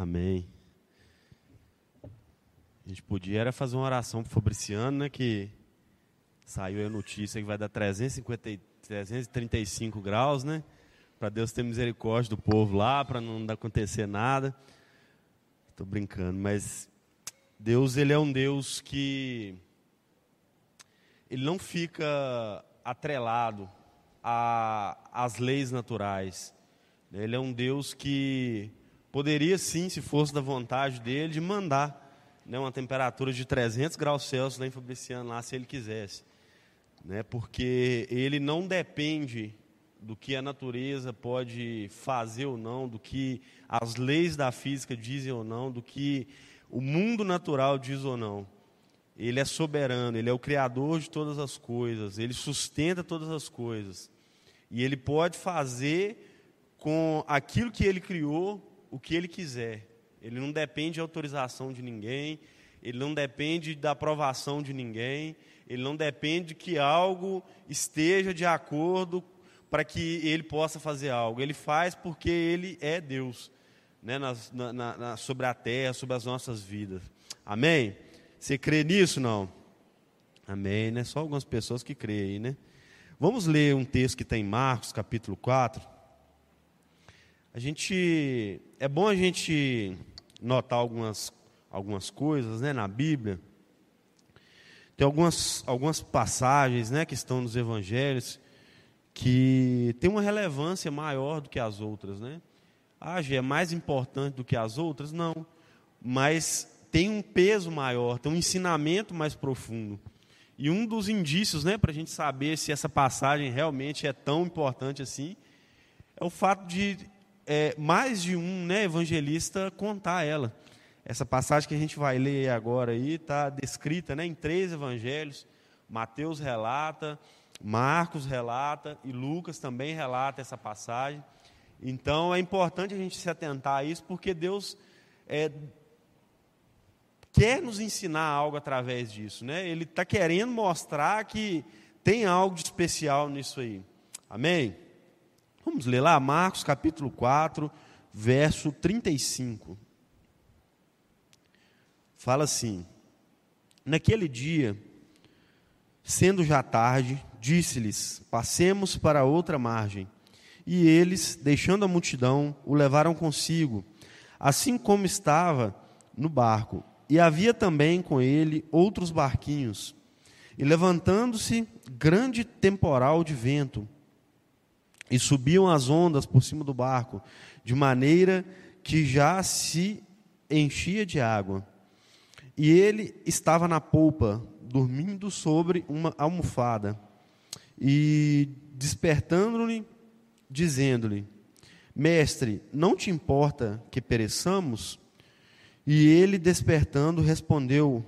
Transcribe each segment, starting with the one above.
Amém. A gente podia era fazer uma oração para o Fabriciano, né, que saiu a notícia que vai dar 350, 335 graus, né? Para Deus ter misericórdia do povo lá, para não acontecer nada. Estou brincando, mas Deus ele é um Deus que ele não fica atrelado às leis naturais. Ele é um Deus que poderia sim, se fosse da vontade dele, de mandar né, uma temperatura de 300 graus Celsius lá em Fabriciano, lá, se ele quisesse. Né, porque ele não depende do que a natureza pode fazer ou não, do que as leis da física dizem ou não, do que o mundo natural diz ou não. Ele é soberano, ele é o criador de todas as coisas, ele sustenta todas as coisas. E ele pode fazer com aquilo que ele criou o que ele quiser. Ele não depende de autorização de ninguém, ele não depende da aprovação de ninguém, ele não depende que algo esteja de acordo para que ele possa fazer algo. Ele faz porque ele é Deus, né, na, na, na, sobre a terra, sobre as nossas vidas. Amém? Você crê nisso não? Amém, né? Só algumas pessoas que creem né? Vamos ler um texto que está em Marcos, capítulo 4. A gente é bom a gente notar algumas algumas coisas, né, na Bíblia. Tem algumas algumas passagens, né, que estão nos evangelhos que tem uma relevância maior do que as outras, né? Ah, é mais importante do que as outras? Não. Mas tem um peso maior, tem um ensinamento mais profundo. E um dos indícios, né, para a gente saber se essa passagem realmente é tão importante assim, é o fato de é, mais de um né, evangelista contar ela. Essa passagem que a gente vai ler agora aí está descrita né, em três evangelhos. Mateus relata, Marcos relata e Lucas também relata essa passagem. Então é importante a gente se atentar a isso, porque Deus é, quer nos ensinar algo através disso. Né? Ele está querendo mostrar que tem algo de especial nisso aí. Amém? Vamos ler lá, Marcos capítulo 4, verso 35. Fala assim: Naquele dia, sendo já tarde, disse-lhes: Passemos para outra margem. E eles, deixando a multidão, o levaram consigo, assim como estava no barco. E havia também com ele outros barquinhos. E levantando-se grande temporal de vento, e subiam as ondas por cima do barco, de maneira que já se enchia de água. E ele estava na polpa, dormindo sobre uma almofada, e despertando-lhe, dizendo-lhe: Mestre, não te importa que pereçamos? E ele, despertando, respondeu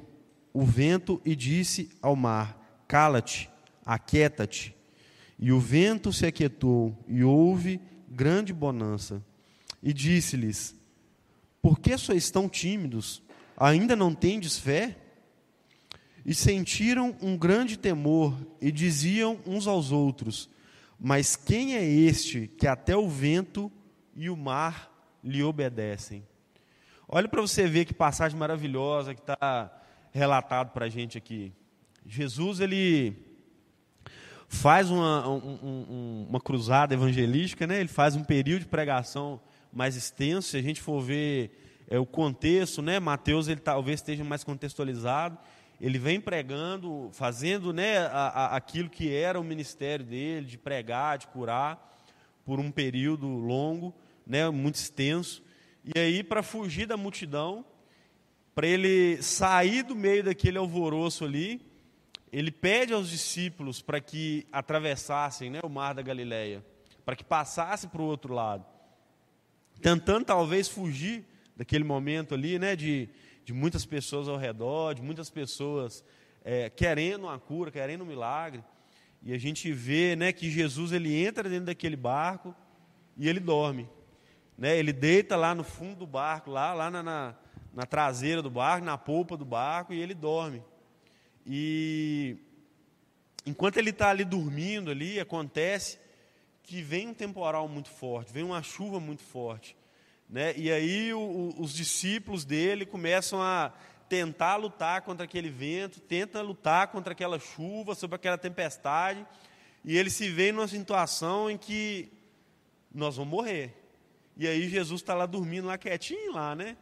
o vento e disse ao mar: Cala-te, aquieta-te. E o vento se aquietou, e houve grande bonança. E disse-lhes: Por que sois tão tímidos? Ainda não tendes fé? E sentiram um grande temor, e diziam uns aos outros: Mas quem é este que até o vento e o mar lhe obedecem? Olha para você ver que passagem maravilhosa que está relatado para a gente aqui. Jesus, ele faz uma, um, um, uma cruzada evangelística, né? ele faz um período de pregação mais extenso. Se a gente for ver é, o contexto, né? Mateus ele talvez esteja mais contextualizado. Ele vem pregando, fazendo né, a, a, aquilo que era o ministério dele, de pregar, de curar, por um período longo, né, muito extenso. E aí, para fugir da multidão, para ele sair do meio daquele alvoroço ali, ele pede aos discípulos para que atravessassem né, o mar da Galileia, para que passassem para o outro lado, tentando talvez fugir daquele momento ali, né, de, de muitas pessoas ao redor, de muitas pessoas é, querendo uma cura, querendo um milagre, e a gente vê, né, que Jesus ele entra dentro daquele barco e ele dorme, né, ele deita lá no fundo do barco, lá, lá na, na, na traseira do barco, na polpa do barco e ele dorme. E enquanto ele está ali dormindo ali, acontece que vem um temporal muito forte, vem uma chuva muito forte. Né? E aí o, o, os discípulos dele começam a tentar lutar contra aquele vento, tenta lutar contra aquela chuva, sobre aquela tempestade, e ele se vê numa situação em que nós vamos morrer. E aí Jesus está lá dormindo, lá quietinho lá, né?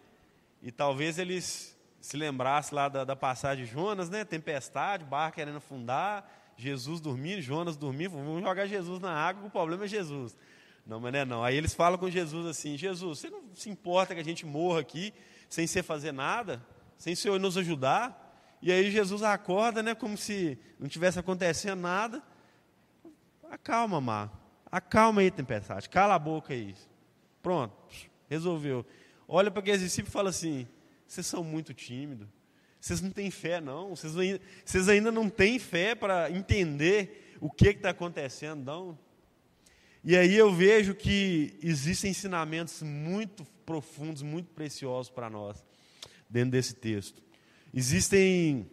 E talvez eles se lembrassem lá da, da passagem de Jonas, né? Tempestade, barco querendo afundar, Jesus dormindo, Jonas dormindo, vamos jogar Jesus na água, o problema é Jesus. Não, mas não é não. Aí eles falam com Jesus assim: Jesus, você não se importa que a gente morra aqui sem você fazer nada, sem o Senhor nos ajudar? E aí Jesus acorda, né, como se não tivesse acontecendo nada. Acalma, Mar. Acalma aí, tempestade. Cala a boca aí. Pronto, resolveu. Olha para aqueles discípulos e fala assim: vocês são muito tímidos. Vocês não têm fé, não. Vocês ainda, vocês ainda não têm fé para entender o que está acontecendo, não. E aí eu vejo que existem ensinamentos muito profundos, muito preciosos para nós, dentro desse texto. Existem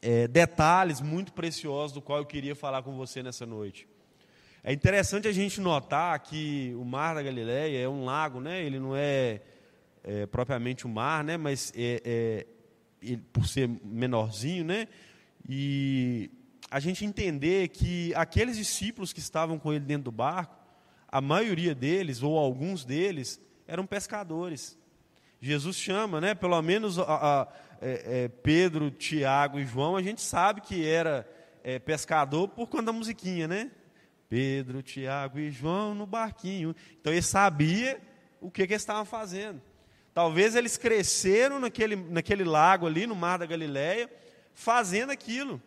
é, detalhes muito preciosos do qual eu queria falar com você nessa noite. É interessante a gente notar que o Mar da Galileia é um lago, né? ele não é, é propriamente um mar, né? mas é, é por ser menorzinho, né? E a gente entender que aqueles discípulos que estavam com ele dentro do barco, a maioria deles, ou alguns deles, eram pescadores. Jesus chama, né? Pelo menos a, a, é, é, Pedro, Tiago e João, a gente sabe que era é, pescador por conta da musiquinha, né? Pedro, Tiago e João no barquinho. Então ele sabia o que, que eles estavam fazendo. Talvez eles cresceram naquele, naquele lago ali, no Mar da Galileia, fazendo aquilo,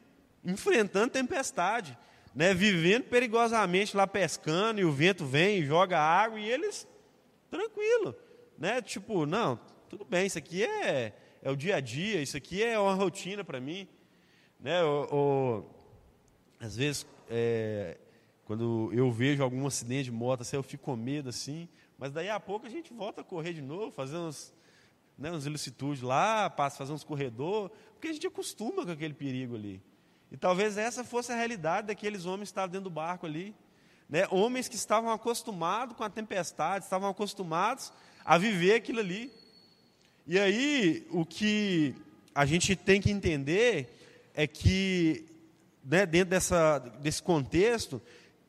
enfrentando tempestade, né, vivendo perigosamente lá pescando, e o vento vem joga água, e eles, tranquilo, né, tipo, não, tudo bem, isso aqui é, é o dia a dia, isso aqui é uma rotina para mim. Né, ou, às vezes, é, quando eu vejo algum acidente de moto, assim, eu fico com medo assim, mas daí a pouco a gente volta a correr de novo, fazer uns, né, uns ilicitudes lá, passa fazer uns corredor, porque a gente acostuma com aquele perigo ali. E talvez essa fosse a realidade daqueles homens que estavam dentro do barco ali. Né? Homens que estavam acostumados com a tempestade, estavam acostumados a viver aquilo ali. E aí, o que a gente tem que entender é que, né, dentro dessa, desse contexto,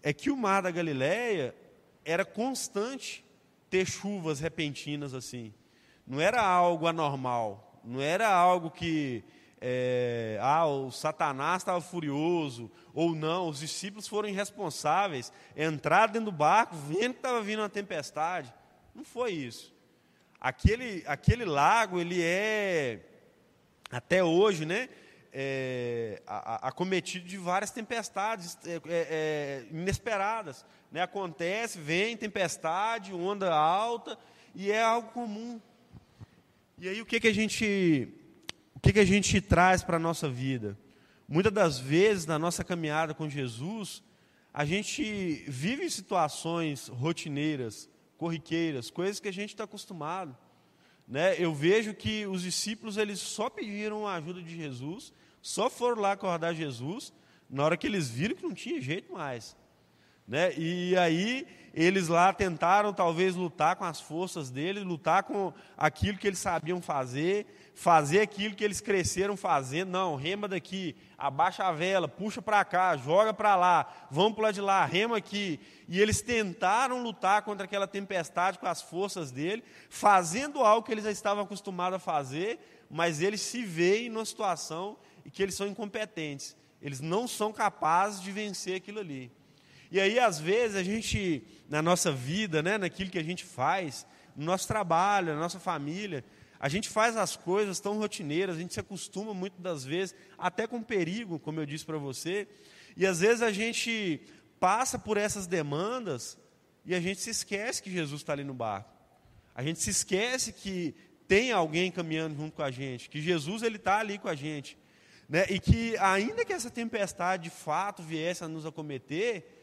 é que o mar da Galileia era constante ter chuvas repentinas assim. Não era algo anormal, não era algo que é, ah, o Satanás estava furioso, ou não, os discípulos foram irresponsáveis, entraram dentro do barco, vendo que estava vindo uma tempestade. Não foi isso. Aquele, aquele lago, ele é, até hoje, né, é, acometido de várias tempestades é, é, é, inesperadas. Né? Acontece, vem tempestade, onda alta, e é algo comum. E aí o que, que a gente o que, que a gente traz para a nossa vida? Muitas das vezes, na nossa caminhada com Jesus, a gente vive situações rotineiras, corriqueiras, coisas que a gente está acostumado. Né? Eu vejo que os discípulos eles só pediram a ajuda de Jesus, só foram lá acordar Jesus, na hora que eles viram que não tinha jeito mais. Né? E aí eles lá tentaram talvez lutar com as forças deles, lutar com aquilo que eles sabiam fazer, fazer aquilo que eles cresceram fazendo. Não, rema daqui, abaixa a vela, puxa para cá, joga para lá, vamos para de lá, rema aqui. E eles tentaram lutar contra aquela tempestade com as forças dele, fazendo algo que eles já estavam acostumados a fazer, mas eles se veem numa situação em que eles são incompetentes. Eles não são capazes de vencer aquilo ali. E aí, às vezes, a gente, na nossa vida, né, naquilo que a gente faz, no nosso trabalho, na nossa família, a gente faz as coisas tão rotineiras, a gente se acostuma muitas das vezes, até com perigo, como eu disse para você, e às vezes a gente passa por essas demandas e a gente se esquece que Jesus está ali no barco. A gente se esquece que tem alguém caminhando junto com a gente, que Jesus ele está ali com a gente. Né? E que ainda que essa tempestade de fato viesse a nos acometer,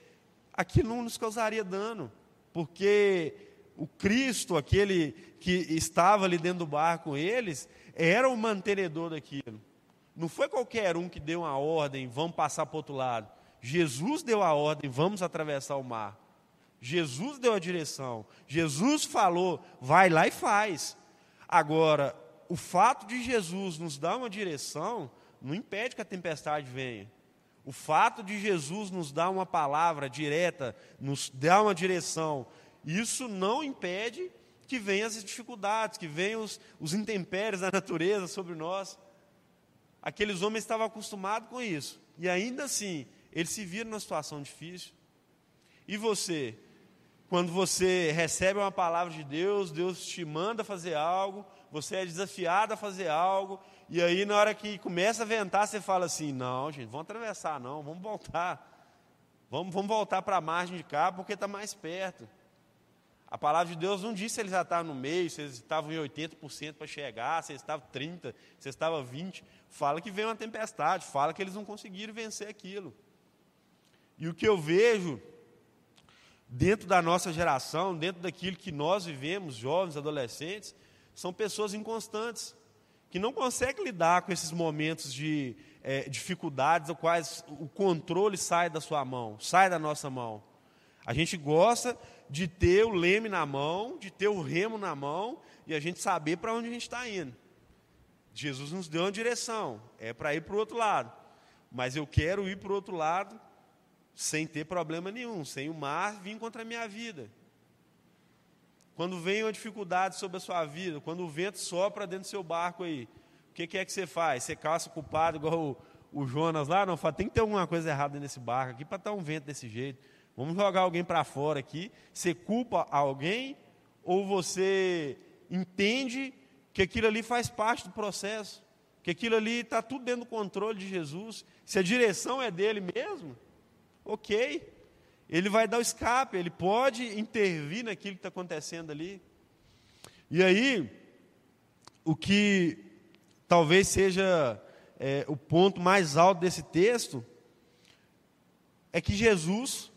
aquilo não nos causaria dano, porque o Cristo, aquele que estava ali dentro do barco com eles, era o mantenedor daquilo. Não foi qualquer um que deu uma ordem, vamos passar para o outro lado. Jesus deu a ordem, vamos atravessar o mar. Jesus deu a direção. Jesus falou, vai lá e faz. Agora, o fato de Jesus nos dar uma direção não impede que a tempestade venha. O fato de Jesus nos dar uma palavra direta, nos dar uma direção, isso não impede que venham as dificuldades, que venham os, os intempéries da natureza sobre nós. Aqueles homens estavam acostumados com isso. E ainda assim, eles se viram numa situação difícil. E você? Quando você recebe uma palavra de Deus, Deus te manda fazer algo, você é desafiado a fazer algo, e aí na hora que começa a ventar, você fala assim: não, gente, vamos atravessar, não, vamos voltar. Vamos, vamos voltar para a margem de cá, porque está mais perto. A palavra de Deus não diz se eles já estavam no meio, se eles estavam em 80% para chegar, se eles estavam 30%, se eles estavam 20%. Fala que veio uma tempestade, fala que eles não conseguiram vencer aquilo. E o que eu vejo dentro da nossa geração, dentro daquilo que nós vivemos, jovens, adolescentes, são pessoas inconstantes, que não conseguem lidar com esses momentos de é, dificuldades, os quais o controle sai da sua mão, sai da nossa mão. A gente gosta de ter o leme na mão, de ter o remo na mão e a gente saber para onde a gente está indo. Jesus nos deu uma direção, é para ir para o outro lado. Mas eu quero ir para o outro lado sem ter problema nenhum, sem o mar vir contra a minha vida. Quando vem uma dificuldade sobre a sua vida, quando o vento sopra dentro do seu barco aí, o que, que é que você faz? Você caça o culpado igual o, o Jonas lá? Não, fala, tem que ter alguma coisa errada nesse barco aqui para estar um vento desse jeito. Vamos jogar alguém para fora aqui. Você culpa alguém ou você entende que aquilo ali faz parte do processo? Que aquilo ali está tudo dentro do controle de Jesus? Se a direção é dele mesmo, ok. Ele vai dar o escape, ele pode intervir naquilo que está acontecendo ali. E aí, o que talvez seja é, o ponto mais alto desse texto é que Jesus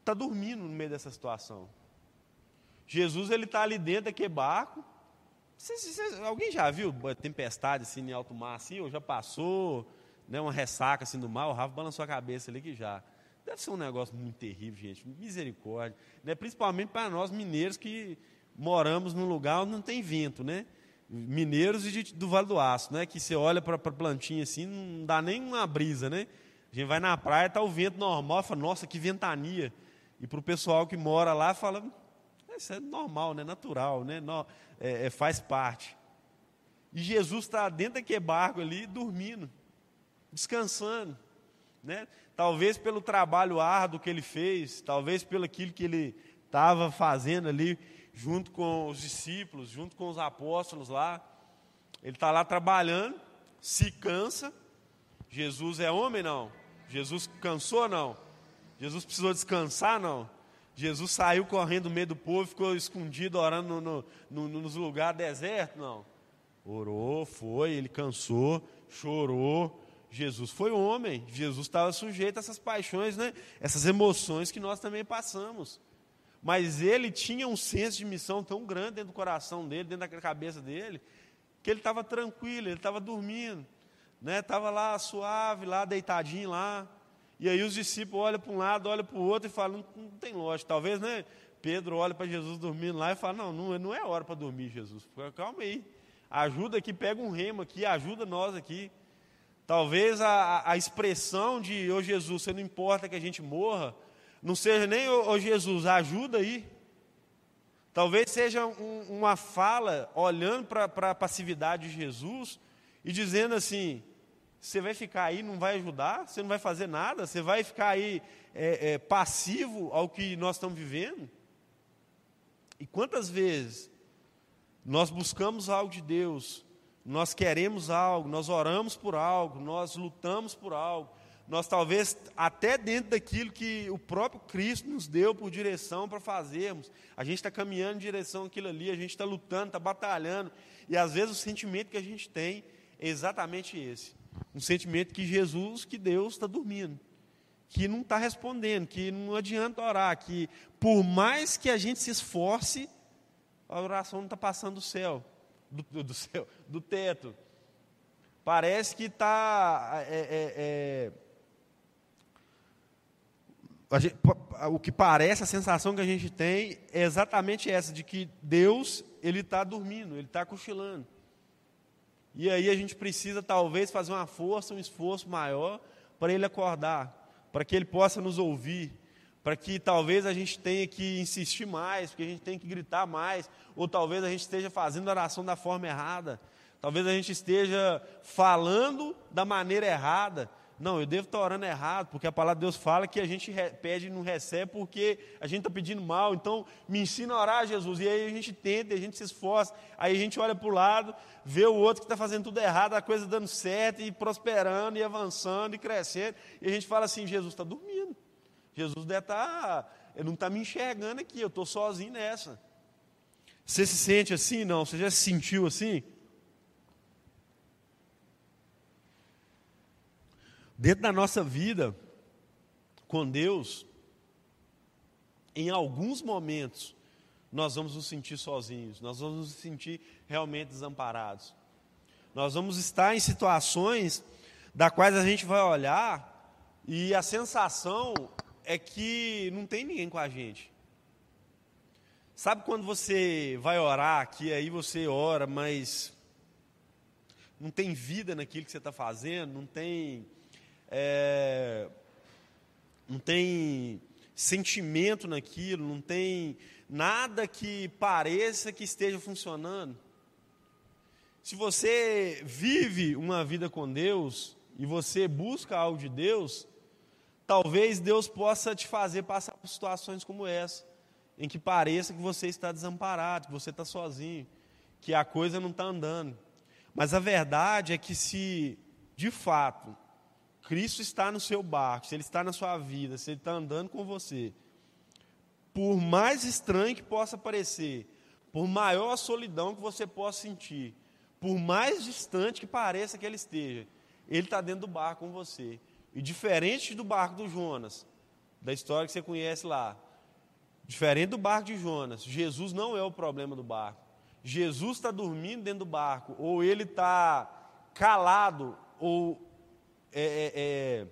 está dormindo no meio dessa situação. Jesus ele está ali dentro daquele barco. alguém já viu tempestade assim em alto mar assim? Ou já passou né, uma ressaca assim do mar? O Rafa balançou a cabeça ali que já. Deve ser um negócio muito terrível, gente. Misericórdia. Né? Principalmente para nós mineiros que moramos num lugar onde não tem vento, né? Mineiros de, do Vale do Aço, né? Que você olha para a plantinha assim, não dá nem uma brisa, né? A gente vai na praia, está o vento normal, fala, nossa, que ventania. E para o pessoal que mora lá, fala, isso é normal, né? natural, né? No, é, é, faz parte. E Jesus está dentro daquele barco ali, dormindo, descansando. Né? Talvez pelo trabalho árduo que ele fez, talvez pelo aquilo que ele estava fazendo ali, junto com os discípulos, junto com os apóstolos lá. Ele está lá trabalhando, se cansa. Jesus é homem, não? Jesus cansou, não? Jesus precisou descansar, não? Jesus saiu correndo no meio do povo, ficou escondido orando no, no, no, nos lugares desertos, não? Orou, foi, ele cansou, chorou, Jesus foi homem, Jesus estava sujeito a essas paixões, né? essas emoções que nós também passamos. Mas ele tinha um senso de missão tão grande dentro do coração dele, dentro da cabeça dele, que ele estava tranquilo, ele estava dormindo, né? Estava lá suave, lá deitadinho lá. E aí os discípulos olham para um lado, olham para o outro e falam, não, não tem lógica. Talvez, né? Pedro olha para Jesus dormindo lá e fala, não, não, não é hora para dormir, Jesus. Calma aí. Ajuda aqui, pega um remo aqui, ajuda nós aqui. Talvez a, a expressão de, ô oh, Jesus, você não importa que a gente morra, não seja nem, ô oh, Jesus, ajuda aí. Talvez seja um, uma fala olhando para a passividade de Jesus e dizendo assim: você vai ficar aí, não vai ajudar, você não vai fazer nada, você vai ficar aí é, é, passivo ao que nós estamos vivendo. E quantas vezes nós buscamos algo de Deus, nós queremos algo, nós oramos por algo, nós lutamos por algo, nós talvez até dentro daquilo que o próprio Cristo nos deu por direção para fazermos, a gente está caminhando em direção àquilo ali, a gente está lutando, está batalhando, e às vezes o sentimento que a gente tem é exatamente esse: um sentimento que Jesus, que Deus está dormindo, que não está respondendo, que não adianta orar, que por mais que a gente se esforce, a oração não está passando do céu do, do, céu, do teto. Parece que está. É, é, é, o que parece, a sensação que a gente tem é exatamente essa, de que Deus, Ele está dormindo, Ele está cochilando. E aí a gente precisa talvez fazer uma força, um esforço maior para Ele acordar, para que Ele possa nos ouvir, para que talvez a gente tenha que insistir mais, porque a gente tem que gritar mais, ou talvez a gente esteja fazendo a oração da forma errada, talvez a gente esteja falando da maneira errada, não, eu devo estar orando errado, porque a palavra de Deus fala que a gente pede e não recebe porque a gente está pedindo mal. Então, me ensina a orar, Jesus. E aí a gente tenta, a gente se esforça. Aí a gente olha para o lado, vê o outro que está fazendo tudo errado, a coisa dando certo, e prosperando, e avançando, e crescendo. E a gente fala assim: Jesus está dormindo. Jesus deve estar, tá, ele não está me enxergando aqui, eu estou sozinho nessa. Você se sente assim? Não? Você já se sentiu assim? Dentro da nossa vida com Deus, em alguns momentos, nós vamos nos sentir sozinhos, nós vamos nos sentir realmente desamparados. Nós vamos estar em situações da quais a gente vai olhar e a sensação é que não tem ninguém com a gente. Sabe quando você vai orar aqui, aí você ora, mas não tem vida naquilo que você está fazendo, não tem é, não tem sentimento naquilo, não tem nada que pareça que esteja funcionando. Se você vive uma vida com Deus e você busca algo de Deus, talvez Deus possa te fazer passar por situações como essa, em que pareça que você está desamparado, que você está sozinho, que a coisa não está andando. Mas a verdade é que se de fato Cristo está no seu barco, se Ele está na sua vida, se Ele está andando com você, por mais estranho que possa parecer, por maior a solidão que você possa sentir, por mais distante que pareça que Ele esteja, Ele está dentro do barco com você. E diferente do barco do Jonas, da história que você conhece lá, diferente do barco de Jonas, Jesus não é o problema do barco. Jesus está dormindo dentro do barco, ou ele está calado, ou é, é, é,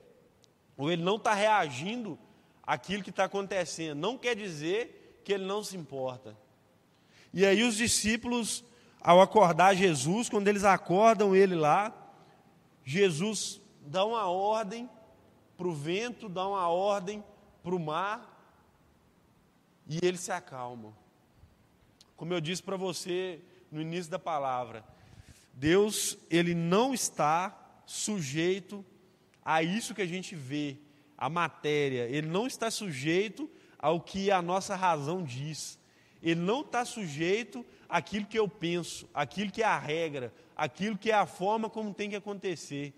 ou ele não está reagindo àquilo que está acontecendo. Não quer dizer que ele não se importa. E aí os discípulos, ao acordar Jesus, quando eles acordam ele lá, Jesus dá uma ordem para o vento, dá uma ordem para o mar, e ele se acalma. Como eu disse para você no início da palavra, Deus, ele não está sujeito a isso que a gente vê, a matéria. Ele não está sujeito ao que a nossa razão diz. Ele não está sujeito àquilo que eu penso, àquilo que é a regra, àquilo que é a forma como tem que acontecer.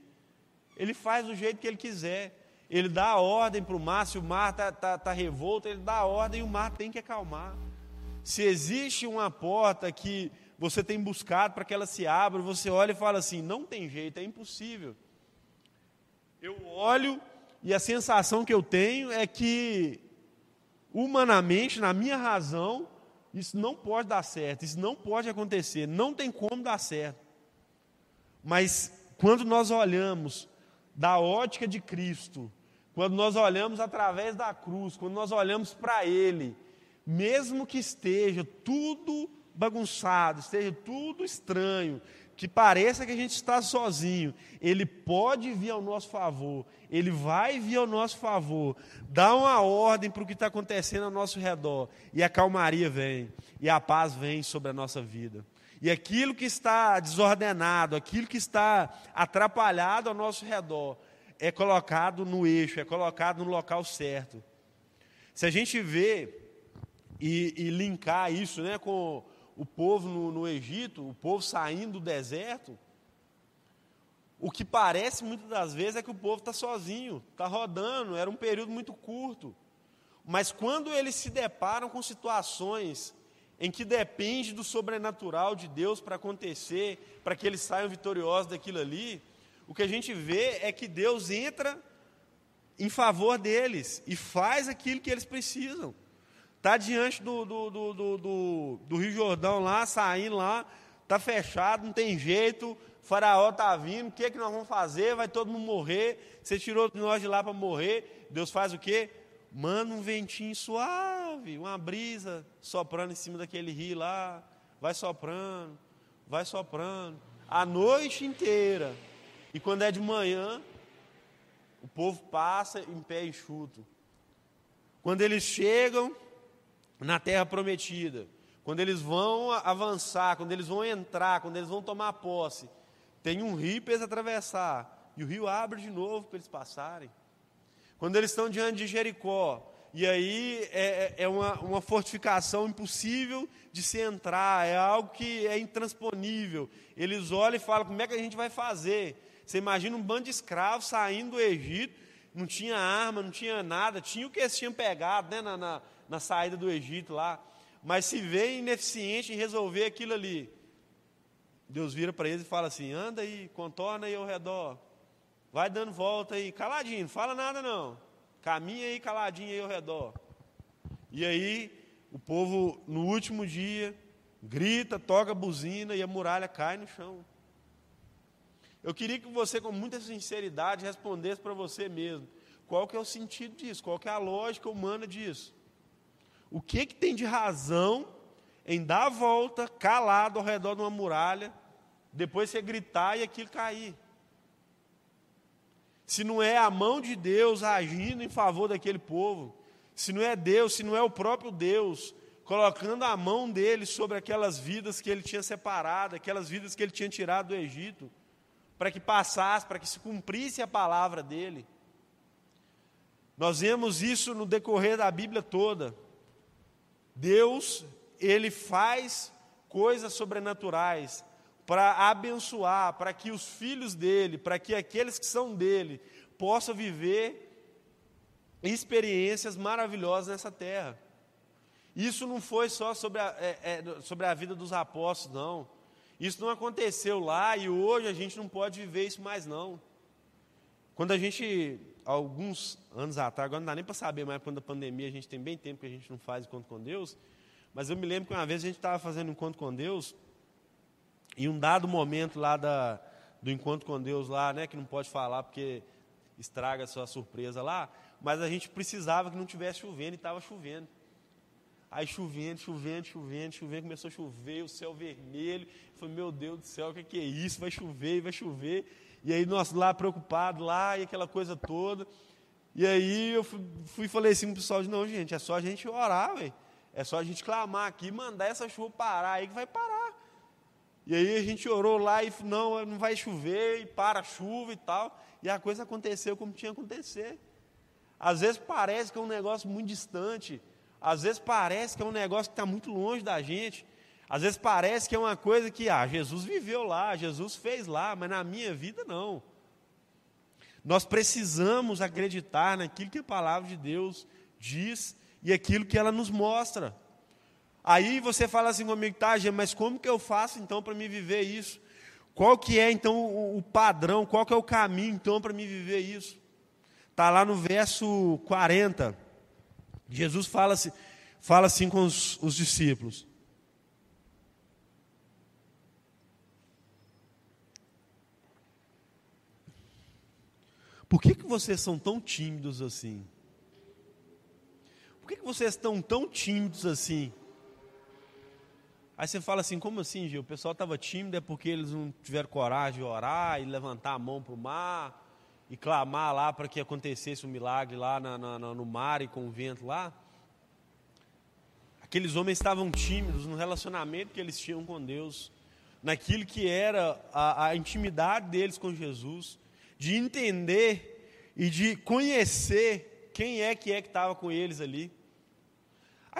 Ele faz do jeito que ele quiser. Ele dá a ordem para o mar, se o mar está tá, tá revolto, ele dá a ordem e o mar tem que acalmar. Se existe uma porta que você tem buscado para que ela se abra, você olha e fala assim: não tem jeito, é impossível. Eu olho e a sensação que eu tenho é que, humanamente, na minha razão, isso não pode dar certo, isso não pode acontecer, não tem como dar certo. Mas quando nós olhamos da ótica de Cristo, quando nós olhamos através da cruz, quando nós olhamos para Ele, mesmo que esteja tudo bagunçado, esteja tudo estranho, que pareça que a gente está sozinho, Ele pode vir ao nosso favor, Ele vai vir ao nosso favor, dá uma ordem para o que está acontecendo ao nosso redor, e a calmaria vem, e a paz vem sobre a nossa vida. E aquilo que está desordenado, aquilo que está atrapalhado ao nosso redor, é colocado no eixo, é colocado no local certo. Se a gente vê e, e linkar isso né, com o povo no, no Egito, o povo saindo do deserto, o que parece muitas das vezes é que o povo está sozinho, está rodando, era um período muito curto. Mas quando eles se deparam com situações em que depende do sobrenatural de Deus para acontecer, para que eles saiam vitoriosos daquilo ali, o que a gente vê é que Deus entra em favor deles e faz aquilo que eles precisam. Está diante do, do, do, do, do Rio Jordão lá, saindo lá, está fechado, não tem jeito, faraó está vindo, o que, é que nós vamos fazer? Vai todo mundo morrer. Você tirou nós de lá para morrer. Deus faz o quê? Manda um ventinho suave, uma brisa soprando em cima daquele rio lá, vai soprando, vai soprando, a noite inteira. E quando é de manhã, o povo passa em pé enxuto. Quando eles chegam na terra prometida, quando eles vão avançar, quando eles vão entrar, quando eles vão tomar posse, tem um rio para eles atravessar, e o rio abre de novo para eles passarem. Quando eles estão diante de Jericó, e aí é, é, é uma, uma fortificação impossível de se entrar, é algo que é intransponível. Eles olham e falam: como é que a gente vai fazer? Você imagina um bando de escravos saindo do Egito, não tinha arma, não tinha nada, tinha o que eles tinham pegado né, na, na, na saída do Egito lá, mas se vê ineficiente em resolver aquilo ali. Deus vira para eles e fala assim: anda aí, contorna aí ao redor, vai dando volta aí, caladinho, não fala nada não, caminha aí caladinho aí ao redor. E aí, o povo, no último dia, grita, toca a buzina e a muralha cai no chão. Eu queria que você, com muita sinceridade, respondesse para você mesmo. Qual que é o sentido disso? Qual que é a lógica humana disso? O que, que tem de razão em dar a volta, calado ao redor de uma muralha, depois você gritar e aquilo cair? Se não é a mão de Deus agindo em favor daquele povo, se não é Deus, se não é o próprio Deus colocando a mão dele sobre aquelas vidas que ele tinha separado, aquelas vidas que ele tinha tirado do Egito, para que passasse, para que se cumprisse a palavra dele. Nós vemos isso no decorrer da Bíblia toda. Deus, ele faz coisas sobrenaturais para abençoar, para que os filhos dele, para que aqueles que são dele, possam viver experiências maravilhosas nessa terra. Isso não foi só sobre a, é, é, sobre a vida dos apóstolos, não. Isso não aconteceu lá e hoje a gente não pode viver isso mais não. Quando a gente, alguns anos atrás, agora não dá nem para saber mais, quando a pandemia, a gente tem bem tempo que a gente não faz encontro com Deus, mas eu me lembro que uma vez a gente estava fazendo encontro com Deus, e um dado momento lá da, do encontro com Deus lá, né, que não pode falar porque estraga a sua surpresa lá, mas a gente precisava que não tivesse chovendo e estava chovendo. Aí chovendo, chovendo, chovendo, chovendo, começou a chover, o céu vermelho. Eu falei, meu Deus do céu, o que, que é isso? Vai chover, vai chover. E aí nós lá preocupados, lá, e aquela coisa toda. E aí eu fui, e falei assim pro pessoal, não, gente, é só a gente orar, velho. É só a gente clamar aqui, mandar essa chuva parar aí que vai parar. E aí a gente orou lá e não, não vai chover, e para a chuva e tal. E a coisa aconteceu como tinha que acontecer. Às vezes parece que é um negócio muito distante, às vezes parece que é um negócio que está muito longe da gente. Às vezes parece que é uma coisa que, ah, Jesus viveu lá, Jesus fez lá, mas na minha vida não. Nós precisamos acreditar naquilo que a palavra de Deus diz e aquilo que ela nos mostra. Aí você fala assim comigo, tá, mas como que eu faço então para me viver isso? Qual que é então o padrão, qual que é o caminho então para me viver isso? Está lá no verso 40. Jesus fala, assim, fala assim com os, os discípulos. Por que, que vocês são tão tímidos assim? Por que, que vocês estão tão tímidos assim? Aí você fala assim, como assim, Gil? O pessoal estava tímido é porque eles não tiveram coragem de orar e levantar a mão para o mar e clamar lá para que acontecesse um milagre lá na, na, no mar e com o vento lá. Aqueles homens estavam tímidos no relacionamento que eles tinham com Deus, naquilo que era a, a intimidade deles com Jesus, de entender e de conhecer quem é que é que estava com eles ali.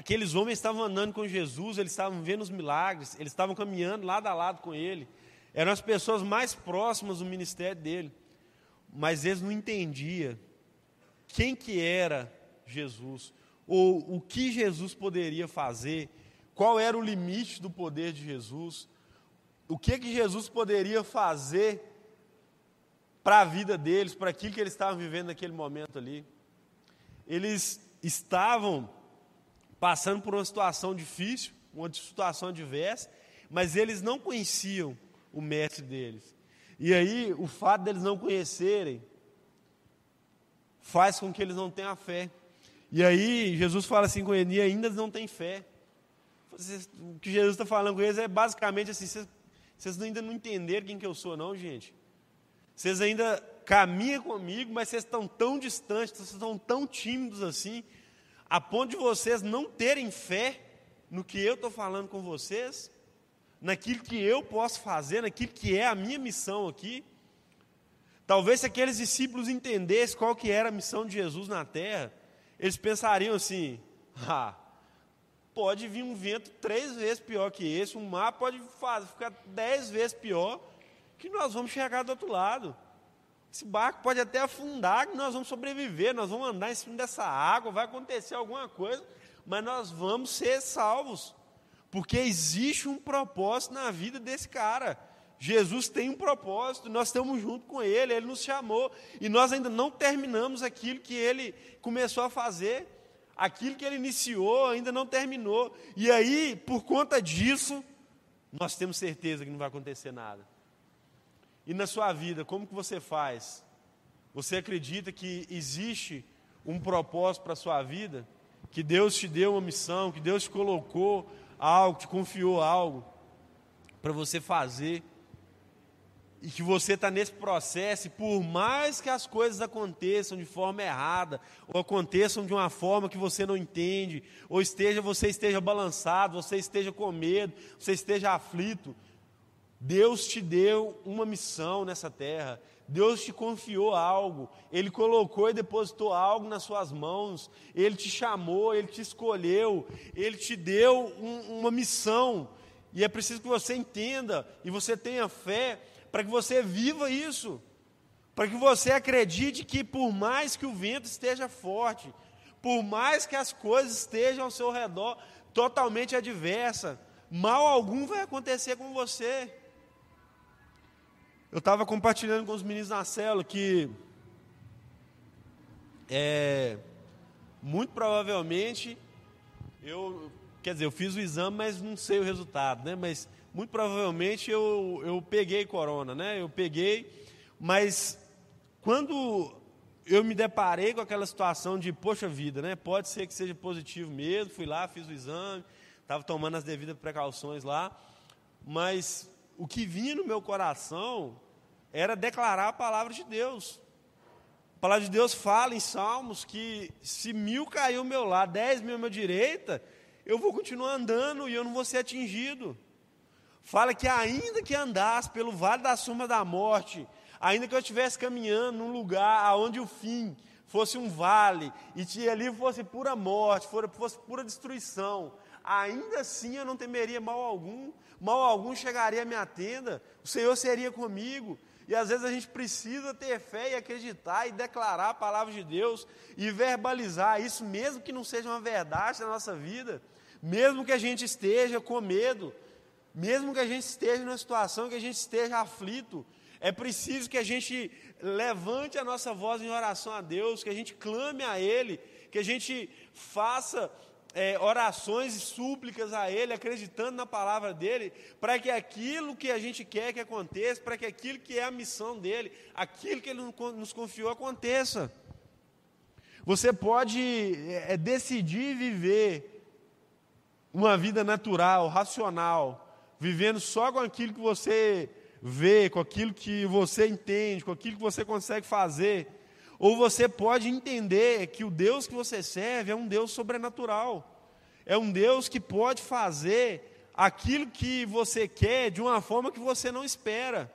Aqueles homens estavam andando com Jesus, eles estavam vendo os milagres, eles estavam caminhando lado a lado com ele. Eram as pessoas mais próximas do ministério dele mas eles não entendiam quem que era Jesus, ou o que Jesus poderia fazer, qual era o limite do poder de Jesus, o que que Jesus poderia fazer para a vida deles, para aquilo que eles estavam vivendo naquele momento ali. Eles estavam passando por uma situação difícil, uma situação adversa, mas eles não conheciam o mestre deles. E aí, o fato deles não conhecerem faz com que eles não tenham fé. E aí Jesus fala assim com ele, e ainda não tem fé. O que Jesus está falando com eles é basicamente assim, vocês, vocês ainda não entenderam quem que eu sou não, gente. Vocês ainda caminham comigo, mas vocês estão tão distantes, vocês estão tão tímidos assim, a ponto de vocês não terem fé no que eu estou falando com vocês, naquilo que eu posso fazer, naquilo que é a minha missão aqui. Talvez se aqueles discípulos entendessem qual que era a missão de Jesus na terra, eles pensariam assim: ah, pode vir um vento três vezes pior que esse, um mar pode ficar dez vezes pior, que nós vamos chegar do outro lado. Esse barco pode até afundar, nós vamos sobreviver, nós vamos andar em cima dessa água, vai acontecer alguma coisa, mas nós vamos ser salvos, porque existe um propósito na vida desse cara. Jesus tem um propósito, nós estamos junto com Ele, Ele nos chamou, e nós ainda não terminamos aquilo que Ele começou a fazer, aquilo que Ele iniciou ainda não terminou, e aí, por conta disso, nós temos certeza que não vai acontecer nada. E na sua vida, como que você faz? Você acredita que existe um propósito para a sua vida? Que Deus te deu uma missão, que Deus te colocou algo, te confiou algo para você fazer? e que você está nesse processo, e por mais que as coisas aconteçam de forma errada, ou aconteçam de uma forma que você não entende, ou esteja você esteja balançado, você esteja com medo, você esteja aflito, Deus te deu uma missão nessa terra, Deus te confiou algo, Ele colocou e depositou algo nas suas mãos, Ele te chamou, Ele te escolheu, Ele te deu um, uma missão, e é preciso que você entenda e você tenha fé para que você viva isso, para que você acredite que por mais que o vento esteja forte, por mais que as coisas estejam ao seu redor totalmente adversa, mal algum vai acontecer com você. Eu estava compartilhando com os meninos na célula que é, muito provavelmente eu, quer dizer, eu fiz o exame, mas não sei o resultado, né? Mas muito provavelmente eu, eu peguei corona, né? Eu peguei, mas quando eu me deparei com aquela situação de, poxa vida, né? Pode ser que seja positivo mesmo, fui lá, fiz o exame, estava tomando as devidas precauções lá, mas o que vinha no meu coração era declarar a palavra de Deus. A palavra de Deus fala em Salmos que se mil cair ao meu lado, dez mil à minha direita, eu vou continuar andando e eu não vou ser atingido. Fala que ainda que andasse pelo vale da sombra da morte, ainda que eu estivesse caminhando num lugar onde o fim fosse um vale, e que ali fosse pura morte, fosse pura destruição, ainda assim eu não temeria mal algum, mal algum chegaria à minha tenda, o Senhor seria comigo. E às vezes a gente precisa ter fé e acreditar e declarar a palavra de Deus e verbalizar isso, mesmo que não seja uma verdade na nossa vida, mesmo que a gente esteja com medo, mesmo que a gente esteja numa situação que a gente esteja aflito, é preciso que a gente levante a nossa voz em oração a Deus, que a gente clame a Ele, que a gente faça é, orações e súplicas a Ele, acreditando na palavra dEle, para que aquilo que a gente quer que aconteça, para que aquilo que é a missão dEle, aquilo que Ele nos confiou aconteça. Você pode é, decidir viver uma vida natural, racional, vivendo só com aquilo que você vê, com aquilo que você entende, com aquilo que você consegue fazer. Ou você pode entender que o Deus que você serve é um Deus sobrenatural. É um Deus que pode fazer aquilo que você quer de uma forma que você não espera.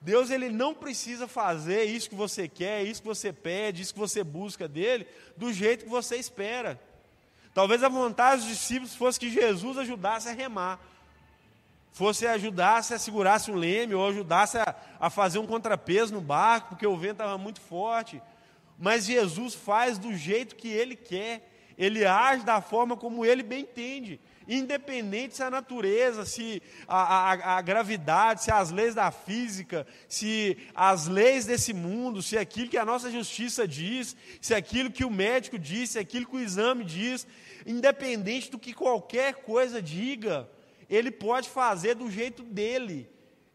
Deus ele não precisa fazer isso que você quer, isso que você pede, isso que você busca dele, do jeito que você espera. Talvez a vontade dos discípulos fosse que Jesus ajudasse a remar, fosse ajudasse a segurasse um leme, ou ajudasse a, a fazer um contrapeso no barco, porque o vento estava muito forte. Mas Jesus faz do jeito que ele quer, ele age da forma como ele bem entende, independente se a natureza, se a, a, a, gravidade, se as leis da física, se as leis desse mundo, se aquilo que a nossa justiça diz, se aquilo que o médico diz, se aquilo que o exame diz, independente do que qualquer coisa diga, ele pode fazer do jeito dele.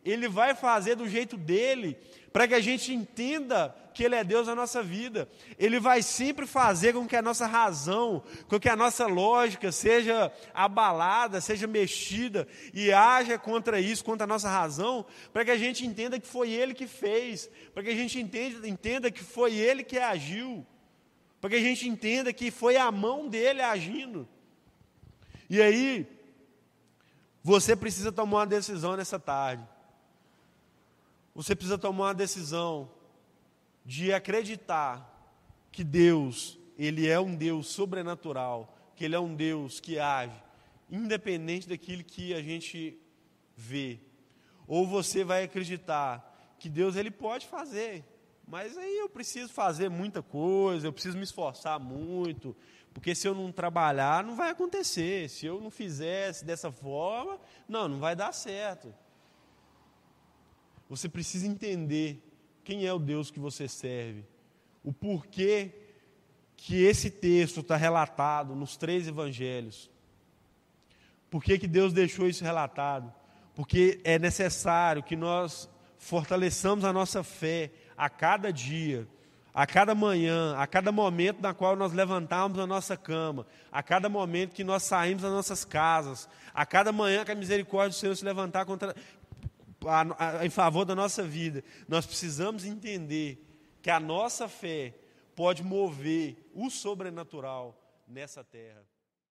Ele vai fazer do jeito dele, para que a gente entenda que Ele é Deus na nossa vida. Ele vai sempre fazer com que a nossa razão, com que a nossa lógica seja abalada, seja mexida e haja contra isso, contra a nossa razão, para que a gente entenda que foi Ele que fez, para que a gente entenda, entenda que foi Ele que agiu, para que a gente entenda que foi a mão dele agindo. E aí, você precisa tomar uma decisão nessa tarde. Você precisa tomar uma decisão de acreditar que Deus, Ele é um Deus sobrenatural, que Ele é um Deus que age, independente daquilo que a gente vê. Ou você vai acreditar que Deus Ele pode fazer, mas aí eu preciso fazer muita coisa, eu preciso me esforçar muito, porque se eu não trabalhar, não vai acontecer. Se eu não fizesse dessa forma, não, não vai dar certo. Você precisa entender quem é o Deus que você serve, o porquê que esse texto está relatado nos três evangelhos. Por que, que Deus deixou isso relatado? Porque é necessário que nós fortaleçamos a nossa fé a cada dia, a cada manhã, a cada momento na qual nós levantamos a nossa cama, a cada momento que nós saímos das nossas casas, a cada manhã que a misericórdia do Senhor se levantar contra, a, a, em favor da nossa vida, nós precisamos entender que a nossa fé pode mover o sobrenatural nessa terra.